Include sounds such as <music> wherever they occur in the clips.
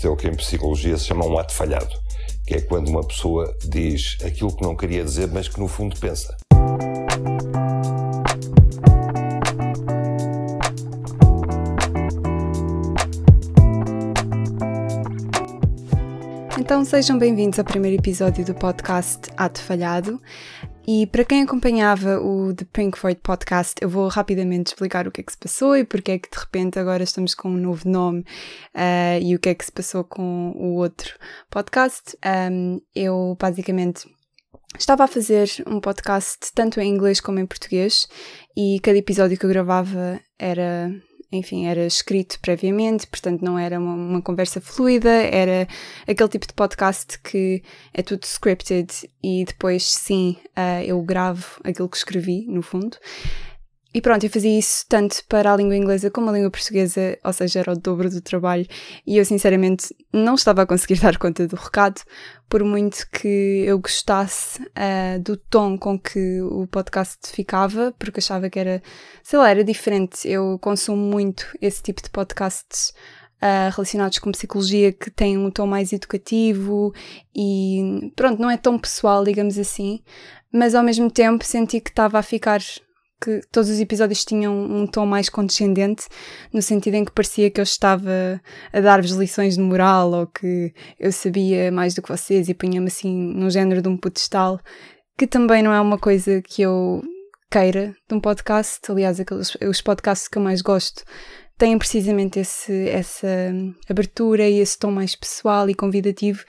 Isto é o que em psicologia se chama um ato falhado, que é quando uma pessoa diz aquilo que não queria dizer, mas que no fundo pensa. Então sejam bem-vindos ao primeiro episódio do podcast Ato Falhado. E para quem acompanhava o The Pinkford Podcast, eu vou rapidamente explicar o que é que se passou e porque é que de repente agora estamos com um novo nome uh, e o que é que se passou com o outro podcast. Um, eu basicamente estava a fazer um podcast tanto em inglês como em português e cada episódio que eu gravava era enfim, era escrito previamente, portanto não era uma, uma, conversa fluida, era aquele tipo de podcast que é tudo scripted e depois sim uh, eu gravo aquilo que escrevi, no fundo. E pronto, eu fazia isso tanto para a língua inglesa como a língua portuguesa, ou seja, era o dobro do trabalho. E eu, sinceramente, não estava a conseguir <laughs> dar conta do recado, por muito que eu gostasse uh, do tom com que o podcast ficava, porque achava que era, sei lá, era diferente. Eu consumo muito esse tipo de podcasts. Uh, relacionados com psicologia que têm um tom mais educativo e pronto, não é tão pessoal, digamos assim, mas ao mesmo tempo senti que estava a ficar que todos os episódios tinham um tom mais condescendente, no sentido em que parecia que eu estava a dar-vos lições de moral ou que eu sabia mais do que vocês e punha-me assim num género de um pedestal, que também não é uma coisa que eu queira de um podcast. Aliás, aqueles, os podcasts que eu mais gosto têm precisamente esse, essa abertura e esse tom mais pessoal e convidativo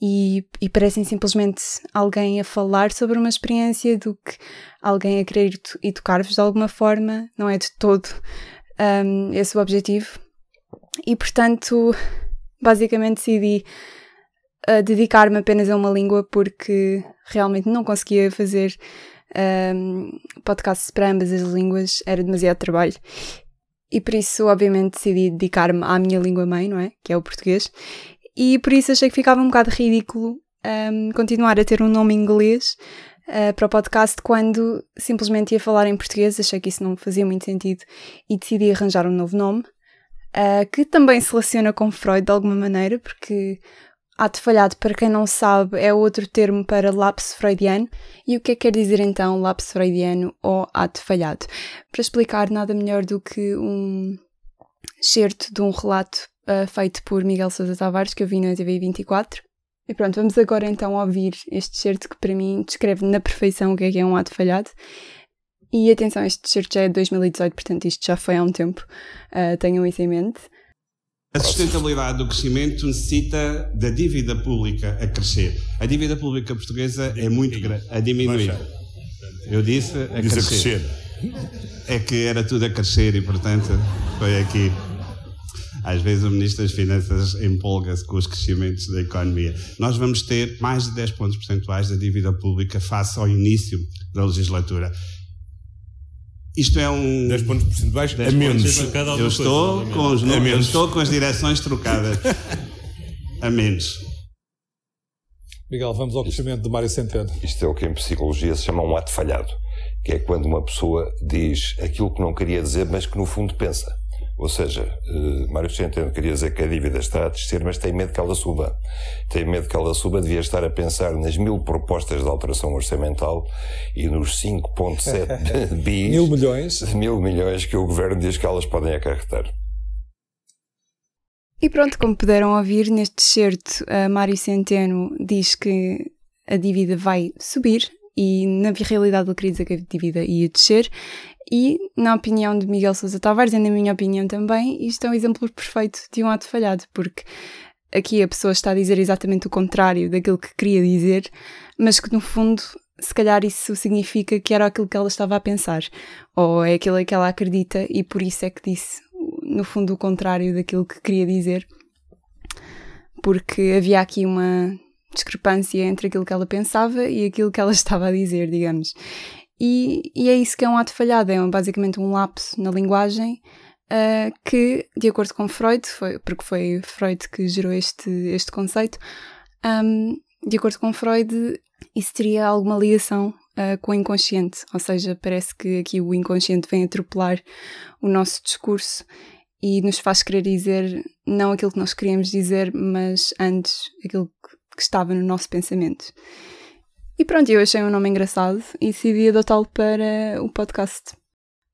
e, e, parecem simplesmente alguém a falar sobre uma experiência do que alguém a querer educar-vos de alguma forma, não é de todo um, esse o objetivo. E portanto, basicamente decidi dedicar-me apenas a uma língua porque realmente não conseguia fazer um, podcasts para ambas as línguas, era demasiado trabalho. E por isso, obviamente, decidi dedicar-me à minha língua mãe, não é? Que é o português e por isso achei que ficava um bocado ridículo um, continuar a ter um nome inglês uh, para o podcast quando simplesmente ia falar em português. Achei que isso não fazia muito sentido e decidi arranjar um novo nome uh, que também se relaciona com Freud de alguma maneira, porque ato falhado, para quem não sabe, é outro termo para lapso freudiano. E o que é que quer dizer então lapso freudiano ou ato falhado? Para explicar, nada melhor do que um excerto de um relato uh, feito por Miguel Sousa Tavares, que eu vi na TV 24. E pronto, vamos agora então ouvir este certo que para mim descreve na perfeição o que é que é um ato falhado. E atenção, este certo já é de 2018, portanto isto já foi há um tempo, uh, tenham isso em mente. A sustentabilidade do crescimento necessita da dívida pública a crescer. A dívida pública portuguesa é muito grande, a diminuir. Eu disse a crescer. É que era tudo a crescer e, portanto, foi aqui às vezes o Ministro das Finanças empolga-se com os crescimentos da economia. Nós vamos ter mais de 10 pontos percentuais da dívida pública face ao início da legislatura. Isto é um. 10 pontos percentuais 10 a menos. Eu estou, coisa, com os, eu estou com as direções trocadas. a menos. Miguel, vamos ao crescimento do Mário Centeno. Isto é o que em psicologia se chama um ato falhado, que é quando uma pessoa diz aquilo que não queria dizer, mas que no fundo pensa. Ou seja, uh, Mário Centeno queria dizer que a dívida está a descer, mas tem medo que ela suba. Tem medo que ela suba, devia estar a pensar nas mil propostas de alteração orçamental e nos 5,7 <laughs> bis. mil milhões. Mil milhões que o governo diz que elas podem acarretar. E pronto, como puderam ouvir, neste certo, a Mário Centeno diz que a dívida vai subir e na realidade dizer que a dívida ia descer. E, na opinião de Miguel Sousa Tavares, e na minha opinião também, isto é um exemplo perfeito de um ato falhado, porque aqui a pessoa está a dizer exatamente o contrário daquilo que queria dizer, mas que no fundo, se calhar isso significa que era aquilo que ela estava a pensar, ou é aquilo que ela acredita e por isso é que disse, no fundo, o contrário daquilo que queria dizer, porque havia aqui uma discrepância entre aquilo que ela pensava e aquilo que ela <laughs> estava a dizer, digamos. E, e, é isso que é um ato falhado, é basicamente um lapso na linguagem uh, que, de acordo com Freud, foi, porque foi Freud que gerou este, este conceito, um, de acordo com Freud, isso teria alguma ligação uh, com o inconsciente, ou seja, parece que aqui o inconsciente vem atropelar o nosso discurso e nos faz querer dizer não aquilo que nós queríamos dizer, mas antes aquilo que estava no nosso pensamento. E pronto, eu achei um nome engraçado e decidi adotá-lo para o podcast.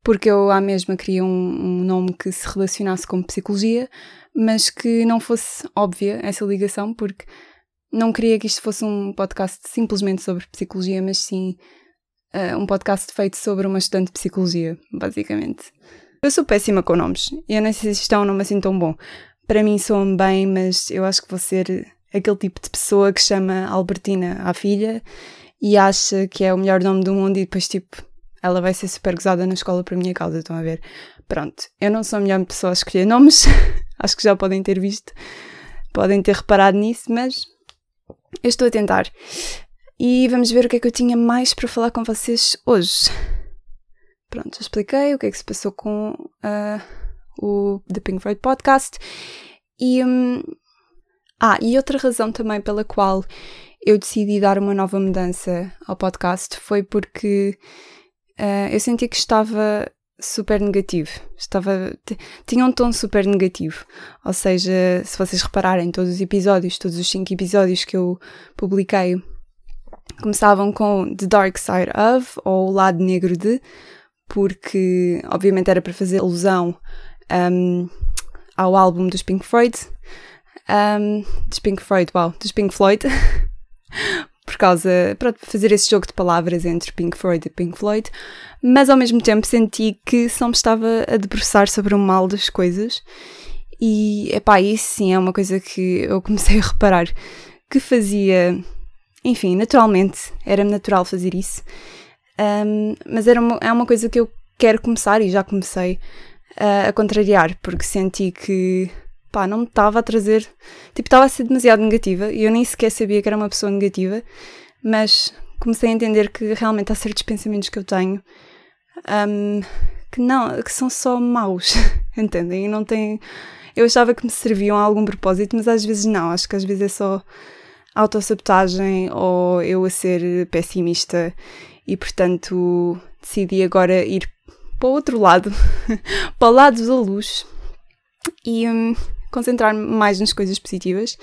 Porque eu à mesma queria um, um, nome que se relacionasse com psicologia, mas que não fosse óbvia essa ligação, porque não queria que isto fosse um podcast simplesmente sobre psicologia, mas sim uh, um podcast feito sobre uma estudante de psicologia, basicamente. Eu sou péssima com nomes, eu nem sei se isto é um nome assim tão bom. Para mim soa-me bem, mas eu acho que vou ser aquele tipo de pessoa que chama Albertina à filha e acha que é o melhor nome do mundo e depois, tipo, ela vai ser super gozada na escola por minha causa, estão a ver? Pronto, eu não sou a melhor pessoa a escolher nomes, <laughs> acho que já podem ter visto, podem ter reparado nisso, mas eu estou a tentar. E vamos ver o que é que eu tinha mais para falar com vocês hoje. Pronto, já expliquei o que é que se passou com uh, o The Pink Floyd Podcast. E, um, ah, e outra razão também pela qual eu decidi dar uma nova mudança ao podcast foi porque uh, eu senti que estava super negativo. Estava, tinha um tom super negativo. Ou seja, se vocês repararem, todos os episódios, todos os cinco episódios que eu publiquei, começavam com The Dark Side of, ou O Lado Negro de, porque obviamente era para fazer alusão um, ao álbum dos Pink Floyd. Um, dos Pink Floyd, uau, dos Pink Floyd. <laughs> por causa, para fazer esse jogo de palavras entre Pink Floyd e Pink Floyd, mas ao mesmo tempo senti que só me estava a debruçar sobre o mal das coisas. E, epá, isso sim é uma coisa que eu comecei a reparar que fazia, enfim, naturalmente, era-me natural fazer isso, um, mas era uma, é uma coisa que eu quero começar e já comecei uh, a contrariar, porque senti que pá, não me estava a trazer. Tipo, estava a ser demasiado negativa e eu nem sequer sabia que era uma pessoa negativa, mas comecei a entender que realmente há certos pensamentos que eu tenho um, que não, que são só maus, <laughs> entendem? Não tem. Eu achava que me serviam a algum propósito, mas às vezes não, acho que às vezes é só autossabotagem ou eu a ser pessimista e portanto decidi agora ir para o outro lado, <laughs> para o lado da luz e um, concentrar-me mais nas coisas positivas,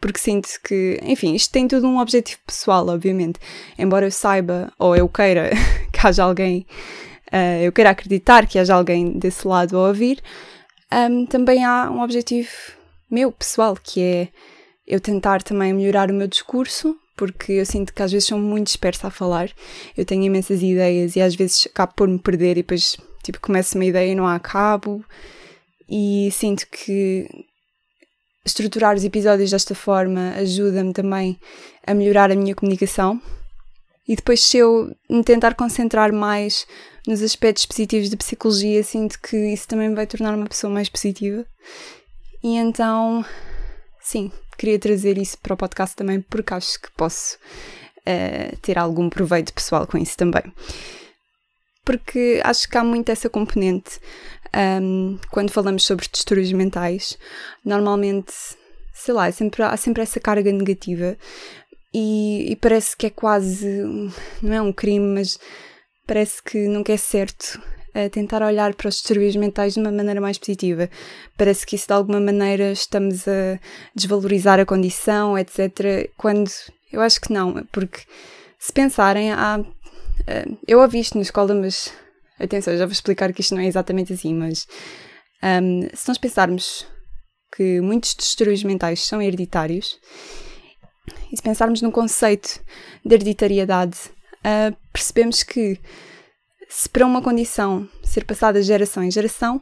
porque sinto que, enfim, isto tem tudo um objetivo pessoal, obviamente. Embora eu saiba, ou eu queira <laughs> que haja alguém, uh, eu queira acreditar que haja alguém desse lado a ouvir, um, também há um objetivo meu, pessoal, que é eu tentar também melhorar o meu discurso, porque eu sinto que às vezes sou muito dispersa a falar. Eu tenho imensas ideias e às vezes acabo por me perder e depois, tipo, começo uma ideia e não há cabo e sinto que estruturar os episódios desta forma ajuda-me também a melhorar a minha comunicação. E depois, se eu me tentar concentrar mais nos aspectos positivos da psicologia, sinto que isso também me vai tornar uma pessoa mais positiva. E então, sim, queria trazer isso para o podcast também, porque acho que posso uh, ter algum proveito pessoal com isso também. Porque acho que há muito essa componente um, quando falamos sobre distúrbios mentais, normalmente, sei lá, é sempre, há sempre essa carga negativa e, e, parece que é quase, não é um crime, mas parece que nunca é certo uh, tentar olhar para os distúrbios mentais de uma maneira mais positiva. Parece que isso de alguma maneira estamos a desvalorizar a condição, etc. Quando eu acho que não, porque se pensarem, há, uh, eu ouvi isto na escola, mas Atenção, já vou explicar que isto não é exatamente assim, mas um, se nós pensarmos que muitos distúrbios mentais são hereditários, e se pensarmos no conceito de hereditariedade, uh, percebemos que se para uma condição ser passada geração em geração,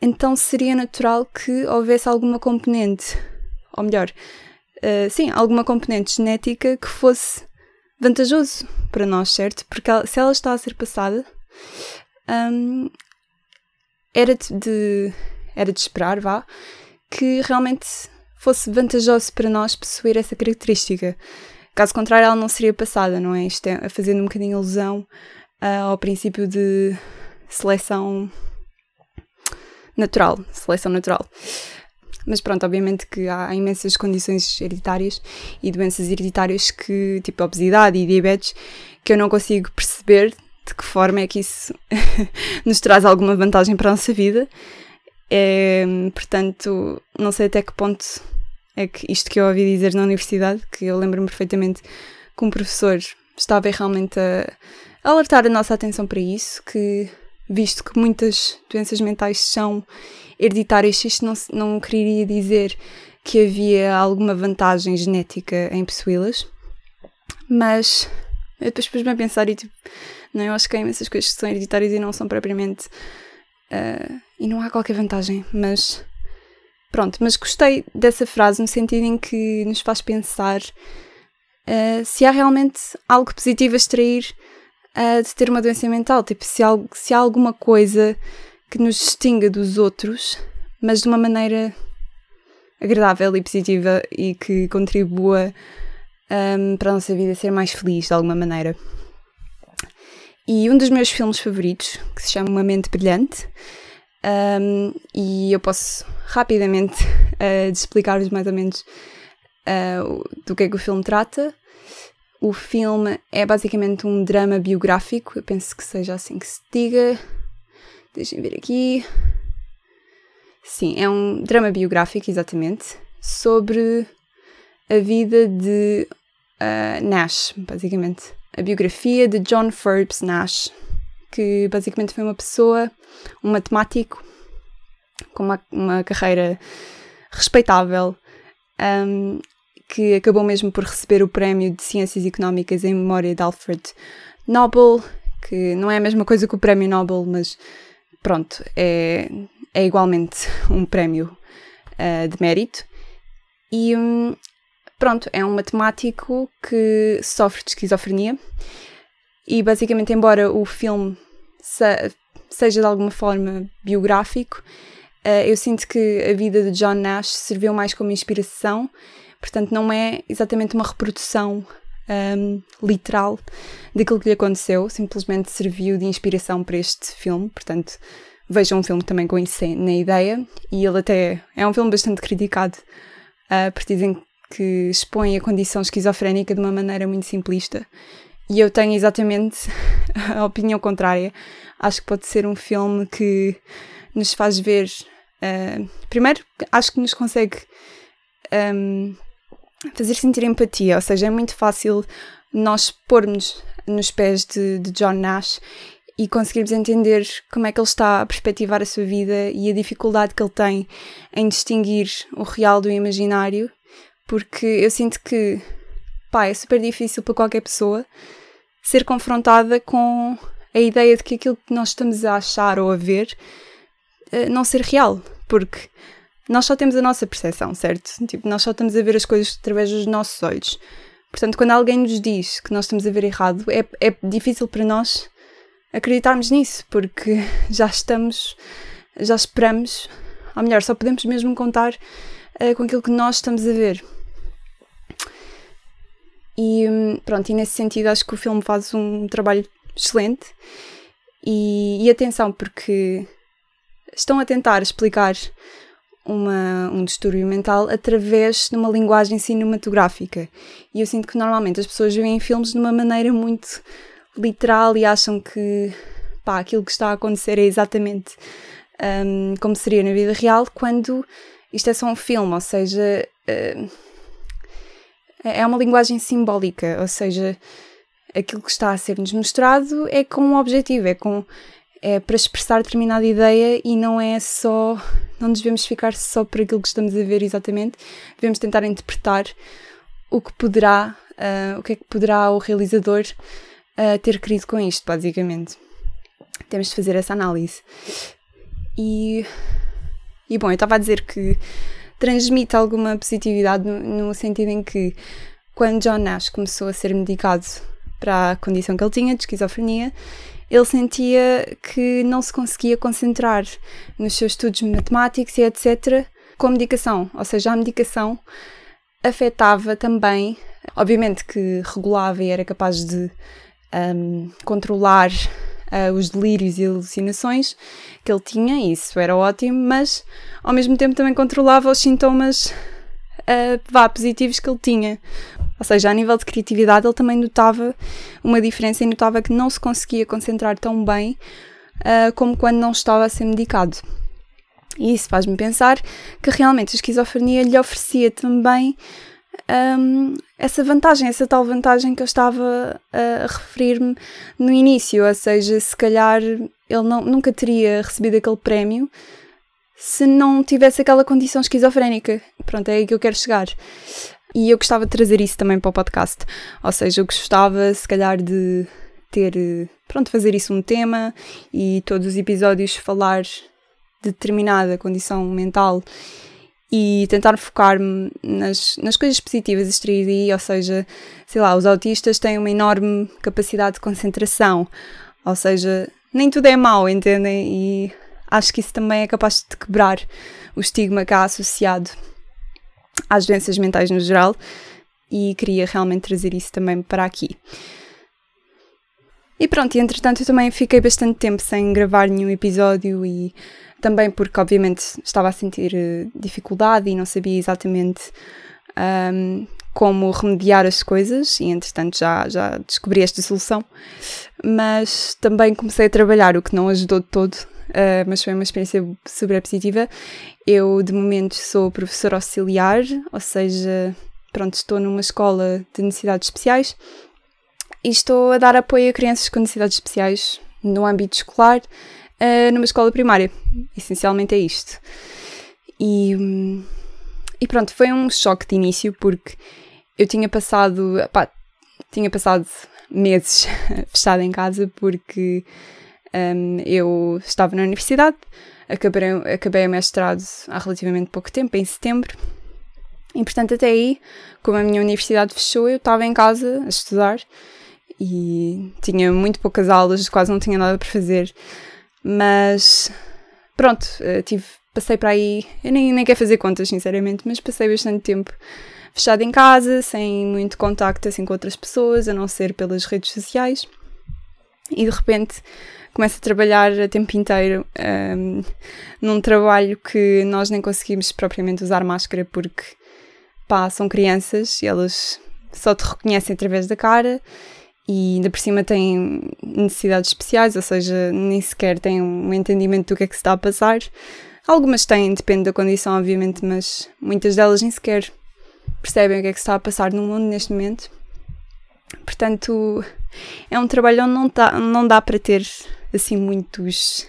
então seria natural que houvesse alguma componente, ou melhor, uh, sim, alguma componente genética que fosse vantajoso para nós, certo? Porque se ela está a ser passada, um, era de, era de esperar, vá, que realmente fosse vantajoso para nós possuir essa característica. Caso contrário, ela não seria passada, não é? Isto é fazendo um bocadinho alusão uh, ao princípio de seleção natural, seleção natural. Mas pronto, obviamente que há imensas condições hereditárias e doenças hereditárias que, tipo obesidade e diabetes, que eu não consigo perceber de que forma é que isso <laughs> nos traz alguma vantagem para a nossa vida. É, portanto, não sei até que ponto é que isto que eu ouvi dizer na universidade, que eu lembro-me perfeitamente que um professor estava realmente a alertar a nossa atenção para isso, que visto que muitas doenças mentais são hereditárias, isto não, não queria dizer que havia alguma vantagem genética em possuí-las, mas eu depois pus-me a pensar e tipo, não, eu acho que há imensas coisas que são hereditárias e não são propriamente. Uh, e não há qualquer vantagem, mas. Pronto, mas gostei dessa frase no sentido em que nos faz pensar uh, se há realmente algo positivo a extrair uh, de ter uma doença mental. Tipo, se há, se há alguma coisa que nos distinga dos outros, mas de uma maneira agradável e positiva e que contribua um, para a nossa vida ser mais feliz de alguma maneira. E um dos meus filmes favoritos, que se chama Uma Mente Brilhante, um, e eu posso rapidamente <laughs> uh, explicar-vos mais ou menos uh, do que é que o filme trata. O filme é basicamente um drama biográfico, eu penso que seja assim que se diga. Deixem ver aqui. Sim, é um drama biográfico, exatamente, sobre a vida de uh, Nash, basicamente. A biografia de John Forbes Nash, que basicamente foi uma pessoa, um matemático, com uma, uma carreira respeitável, um, que acabou mesmo por receber o Prémio de Ciências Económicas em memória de Alfred Nobel, que não é a mesma coisa que o Prémio Nobel, mas pronto, é, é igualmente um prémio uh, de mérito. E um, pronto, é um matemático que sofre de esquizofrenia. E basicamente, embora o filme se, seja de alguma forma biográfico, uh, eu sinto que a vida de John Nash serviu mais como inspiração Portanto, não é exatamente uma reprodução um, literal daquilo que lhe aconteceu, simplesmente serviu de inspiração para este filme. Portanto, vejam um filme também com isso na ideia. E ele até é um filme bastante criticado, uh, porque dizem que expõe a condição esquizofrénica de uma maneira muito simplista. E eu tenho exatamente <laughs> a opinião contrária. Acho que pode ser um filme que nos faz ver. Uh, primeiro, acho que nos consegue um, fazer sentir empatia, ou seja, é muito fácil nós pormos nos pés de, de John Nash e conseguirmos entender como é que ele está a perspectivar a sua vida e a dificuldade que ele tem em distinguir o real do imaginário, porque eu sinto que, pá, é super difícil para qualquer pessoa ser confrontada com a ideia de que aquilo que nós estamos a achar ou a ver eh, não ser real, porque nós só temos a nossa percepção, certo? Tipo, nós só estamos a ver as coisas através dos nossos olhos. Portanto, quando alguém nos diz que nós estamos a ver errado, é, é difícil para nós acreditarmos nisso, porque <laughs> já estamos, já esperamos, ou melhor, só podemos mesmo contar uh, com aquilo que nós estamos a ver. E hum, pronto, e nesse sentido acho que o filme faz um trabalho excelente. E, e atenção, porque estão a tentar explicar uma, um distúrbio mental através de uma linguagem cinematográfica. E eu sinto que normalmente as pessoas veem filmes de uma maneira muito literal e acham que pá, aquilo que está a acontecer é exatamente um, como seria na vida real, quando isto é só um filme, ou seja, uh, é uma linguagem simbólica, ou seja, aquilo que está a ser-nos mostrado é com um objetivo, é com é para expressar determinada ideia e não é só. Não nos devemos ficar só por aquilo que estamos a ver exatamente, devemos tentar interpretar o que poderá, uh, o que é que poderá o realizador uh, ter querido com isto, basicamente. Temos de fazer essa análise. E, e bom, eu estava a dizer que transmite alguma positividade no, no sentido em que quando John Nash começou a ser medicado para a condição que ele tinha de esquizofrenia, ele sentia que não se conseguia concentrar nos seus estudos matemáticos e etc. com a medicação, ou seja, a medicação afetava também, obviamente que regulava e era capaz de um, controlar uh, os delírios e alucinações que ele tinha, isso era ótimo, mas ao mesmo tempo também controlava os sintomas uh, vá, positivos que ele tinha. Ou seja, a nível de criatividade, ele também notava uma diferença e notava que não se conseguia concentrar tão bem uh, como quando não estava a ser medicado. E isso faz-me pensar que realmente a esquizofrenia lhe oferecia também um, essa vantagem, essa tal vantagem que eu estava a, referir-me no início, ou seja, se calhar ele não, nunca teria recebido aquele prémio se não tivesse aquela condição esquizofrénica. Pronto, é aí que eu quero chegar. E eu gostava de trazer isso também para o podcast. Ou seja, eu gostava, se calhar, de ter, pronto, fazer isso um tema e todos os episódios falar de determinada condição mental e tentar focar-me nas, nas coisas positivas extrair daí, ou seja, sei lá, os autistas têm uma enorme capacidade de concentração, ou seja, nem tudo é mau, entendem? E acho que isso também é capaz de quebrar o estigma cá associado às doenças mentais no geral e queria realmente trazer isso também para aqui. E pronto, e entretanto eu também fiquei bastante tempo sem gravar nenhum episódio e também porque obviamente estava a sentir uh, dificuldade e não sabia exatamente um, como remediar as coisas e entretanto já, já descobri esta solução, mas também comecei a trabalhar, o que não ajudou de todo, uh, mas foi uma experiência super positiva. Eu de momento sou professora auxiliar, ou seja, pronto, estou numa escola de necessidades especiais e estou a dar apoio a crianças com necessidades especiais no âmbito escolar, uh, numa escola primária. Essencialmente é isto. E, e pronto, foi um choque de início porque eu tinha passado, pá, tinha passado meses <laughs> fechada em casa porque um, eu estava na universidade, acabei, acabei o mestrado há relativamente pouco tempo, em setembro, e portanto até aí, como a minha universidade fechou, eu estava em casa a estudar e tinha muito poucas aulas, quase não tinha nada para fazer. Mas pronto, eh, tive, passei para aí, eu nem, nem quero fazer contas, sinceramente, mas passei bastante tempo fechada em casa, sem muito contacto assim com outras pessoas, a não ser pelas redes sociais. E de repente começo a trabalhar a tempo inteiro um, ehm, num trabalho que nós nem conseguimos propriamente usar máscara porque pá, são crianças e elas só te reconhecem através da cara e ainda por cima têm necessidades especiais, ou seja, nem sequer têm um entendimento do que é que se está a passar. Algumas têm, depende da condição, obviamente, mas muitas delas nem sequer percebem o que é que se está a passar no mundo neste momento. Portanto, é um trabalho onde não, tá, não dá para ter assim muitos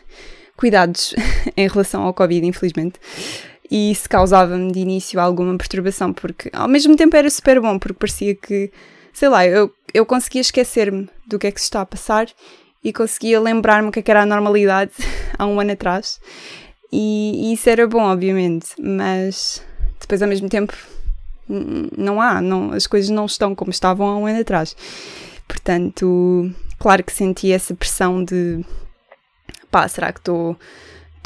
cuidados <laughs> em relação ao Covid, infelizmente. E isso causava-me de início alguma perturbação, porque ao mesmo tempo era super bom, porque parecia que sei lá, eu, eu conseguia esquecer-me do que é que se está a passar e conseguia lembrar-me o que, é que era a normalidade <laughs> há um ano atrás. E, e, isso era bom, obviamente, mas depois ao mesmo tempo não há, não, as coisas não estão como estavam há um ano atrás. Portanto, claro que senti essa pressão de pá, será que estou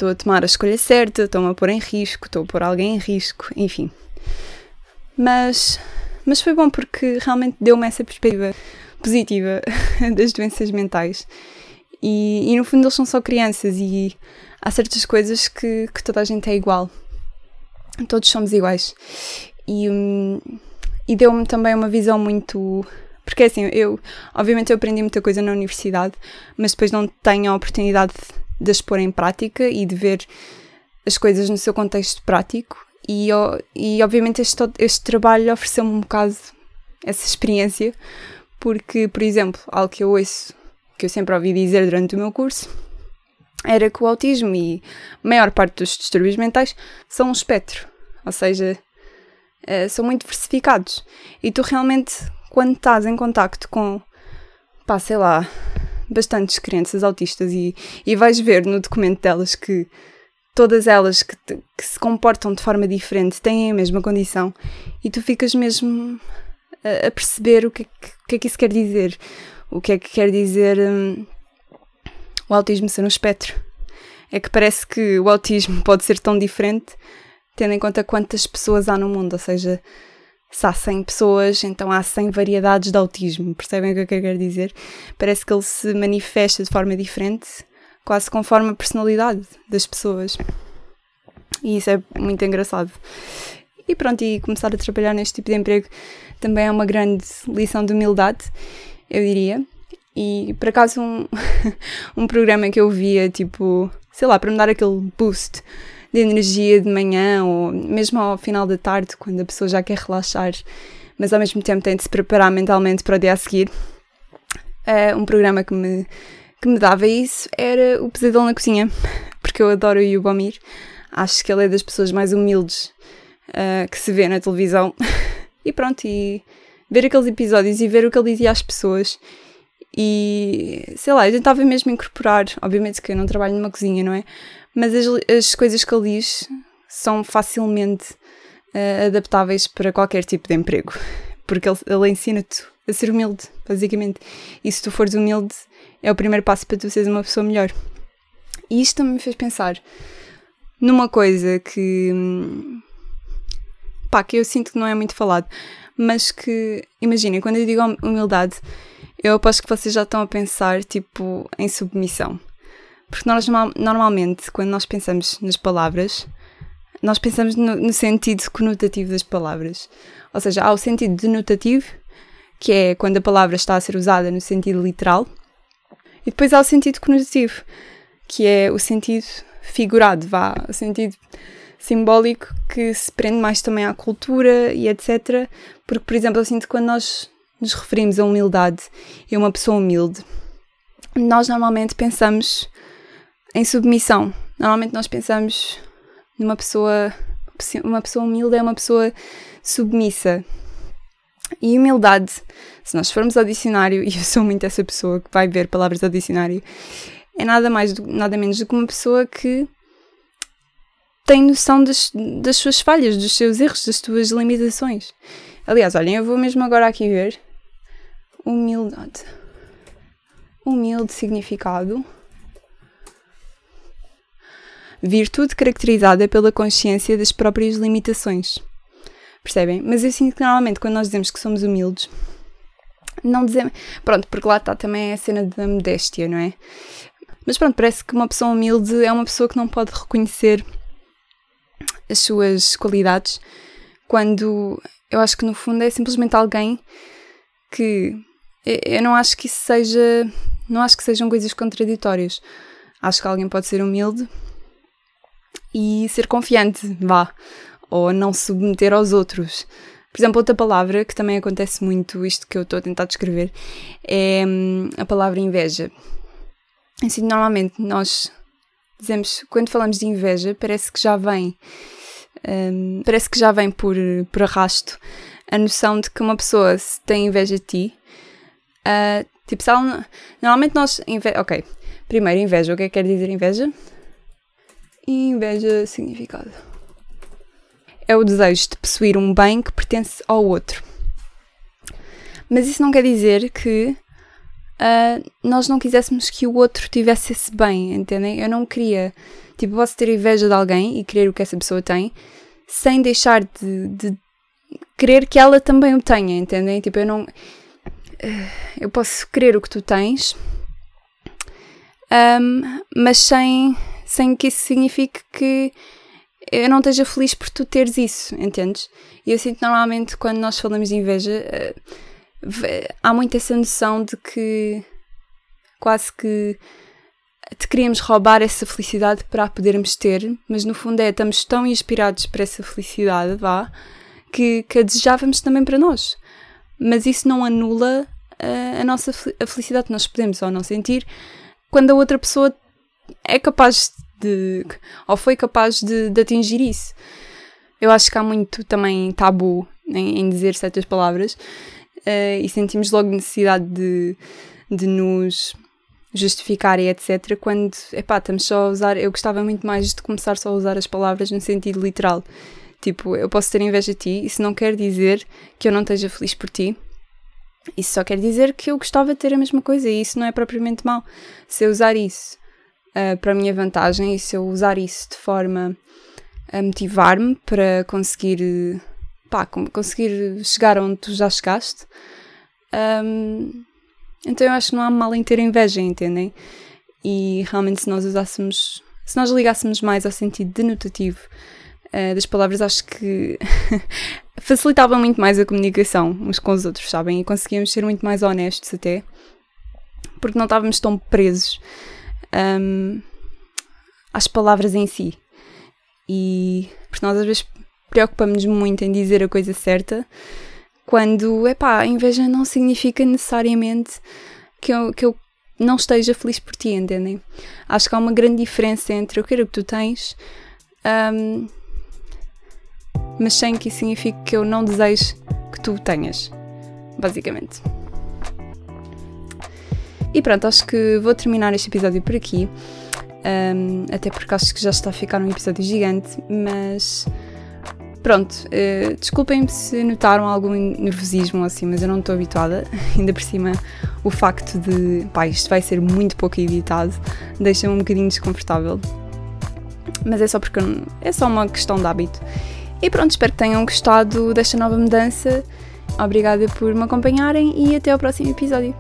a tomar a escolha certa, estou-me a pôr em risco, estou a pôr alguém em risco, enfim. Mas mas foi bom porque realmente deu-me essa perspectiva positiva <laughs> das doenças mentais. E, e, no fundo eles são só crianças e há certas coisas que, que toda a gente é igual. Todos somos iguais. E, e deu-me também uma visão muito. Porque assim, eu obviamente eu aprendi muita coisa na universidade, mas depois não tenho a oportunidade de as pôr em prática e de ver as coisas no seu contexto prático. E, e obviamente este, este trabalho ofereceu-me um bocado essa experiência, porque, por exemplo, algo que eu ouço, que eu sempre ouvi dizer durante o meu curso, era que o autismo e a maior parte dos distúrbios mentais são um espectro, ou seja, uh, são muito diversificados. E tu realmente, quando estás em contacto com, pá, sei lá, bastantes crianças autistas e, e vais ver no documento delas que todas elas que, te, que, se comportam de forma diferente têm a mesma condição e tu ficas mesmo a, a perceber o que, é que, que, é que isso quer dizer. O que é que quer dizer hum, o autismo ser um espectro. É que parece que o autismo <laughs> pode ser tão diferente tendo em conta quantas pessoas há no mundo, ou seja, se há 100 pessoas, então há 100 variedades de autismo. Percebem o que é eu quero dizer? Parece que ele se manifesta de forma diferente quase conforme a personalidade das pessoas. E isso é muito engraçado. E pronto, e começar a trabalhar neste tipo de emprego também é uma grande lição de humildade, eu diria. E por acaso um, <laughs> um programa que eu via, tipo, sei lá, para me dar aquele boost de energia de manhã ou mesmo ao final da tarde, quando a pessoa já quer relaxar, mas ao mesmo tempo tem de se preparar mentalmente para o dia a seguir. Uh, um programa que me, que me dava isso era o Pesadelo na Cozinha, <laughs> porque eu adoro o Yubomir. Acho que ele é das pessoas mais humildes uh, que se vê na televisão. <laughs> e pronto, e ver aqueles episódios e ver o que ele dizia às pessoas. E sei lá, eu tentava mesmo incorporar. Obviamente que eu não trabalho numa cozinha, não é? Mas as, as coisas que ele diz são facilmente uh, adaptáveis para qualquer tipo de emprego. Porque ele, ele ensina-te a ser humilde, basicamente. E se tu fores humilde, é o primeiro passo para tu seres uma pessoa melhor. E isto também me fez pensar numa coisa que. pá, que eu sinto que não é muito falado, mas que, imaginem, quando eu digo humildade, eu aposto que vocês já estão a pensar, tipo, em submissão. Porque nós, normalmente, quando nós pensamos nas palavras, nós pensamos no, no, sentido conotativo das palavras. Ou seja, há o sentido denotativo, que é quando a palavra está a ser usada no sentido literal, e depois há o sentido conotativo, que é o sentido figurado, vá, o sentido simbólico que se prende mais também à cultura e etc. Porque, por exemplo, eu sinto que quando nós nos referimos a humildade e a uma pessoa humilde, nós normalmente pensamos em submissão. Normalmente nós pensamos numa pessoa. Uma pessoa humilde é uma pessoa submissa. E humildade, se nós formos ao dicionário, <laughs> e eu sou muito essa pessoa que vai ver palavras ao dicionário, é nada mais, nada menos do que uma pessoa que tem noção das, das suas falhas, dos seus erros, das suas limitações. Aliás, olhem, eu vou mesmo agora aqui ver. Humildade. Humilde significado. Virtude caracterizada pela consciência das próprias limitações. Percebem? Mas eu sinto que normalmente quando nós dizemos que somos humildes, não dizemos. Pronto, porque lá está também a cena da modéstia, não é? Mas pronto, parece que uma pessoa humilde é uma pessoa que não pode reconhecer as suas qualidades quando eu acho que no fundo é simplesmente alguém que eu não acho que isso seja não acho que sejam coisas contraditórias acho que alguém pode ser humilde e ser confiante vá ou não submeter aos outros por exemplo, outra palavra que também acontece muito, isto que eu estou a tentar descrever, é hum, a palavra inveja. Assim, normalmente nós dizemos, quando falamos de inveja, parece que já vem, um, parece que já vem por, por arrasto a noção de que uma pessoa se tem inveja de ti, uh, tipo, se ela, normalmente nós, inve ok, primeiro inveja, o que é que quer dizer inveja? Inveja, significado é o desejo de possuir um bem que pertence ao outro. Mas isso não quer dizer que uh, nós não quiséssemos que o outro tivesse esse bem, entendem? Eu não queria, tipo, posso ter inveja de alguém e querer o que essa pessoa tem, sem deixar de, de querer que ela também o tenha, entendem? Tipo, eu não. Uh, eu posso querer o que tu tens, um, mas sem, sem que isso signifique que eu não esteja feliz por tu teres isso, entendes? E eu sinto normalmente quando nós falamos de inveja, uh, há muito essa noção de que quase que te queríamos roubar essa felicidade para a podermos ter, mas no fundo é, estamos tão inspirados para essa felicidade, vá, que, que a desejávamos também para nós. Mas isso não anula uh, a nossa a felicidade que nós podemos ou não sentir quando a outra pessoa é capaz de. ou foi capaz de, de atingir isso. Eu acho que há muito também tabu em, em dizer certas palavras uh, e sentimos logo necessidade de, de nos justificar e etc. Quando, epá, estamos só a usar. Eu gostava muito mais de começar só a usar as palavras no sentido literal. Tipo, eu posso ter inveja de ti, isso não quer dizer que eu não esteja feliz por ti. Isso só quer dizer que eu gostava de ter a mesma coisa e isso não é propriamente mal. Se eu usar isso uh, para a minha vantagem e se eu usar isso de forma a motivar-me para conseguir, pá, conseguir chegar onde tu já chegaste. Um, então eu acho que não há mal em ter inveja, entendem? E realmente se nós usássemos, se nós ligássemos mais ao sentido denotativo uh, das palavras, acho que <laughs> facilitava muito mais a comunicação uns com os outros, sabem? E conseguíamos ser muito mais honestos até, porque não estávamos tão presos um, às palavras em si. E porque nós às vezes preocupamos-nos muito em dizer a coisa certa, quando, epá, a inveja não significa necessariamente que eu, que eu não esteja feliz por ti, entendem? Acho que há uma grande diferença entre eu quero o que tu tens, um, mas sem que isso signifique que eu não desejo que tu tenhas, basicamente. E pronto, acho que vou terminar este episódio por aqui. Um, até porque acho que já está a ficar um episódio gigante, mas pronto, uh, desculpem-me se notaram algum nervosismo assim, mas eu não estou habituada, <laughs> ainda por cima o facto de, pá, isto vai ser muito pouco editado, deixa-me um bocadinho desconfortável, mas é só porque é só uma questão de hábito. E pronto, espero que tenham gostado desta nova mudança, obrigada por me acompanharem e até ao próximo episódio.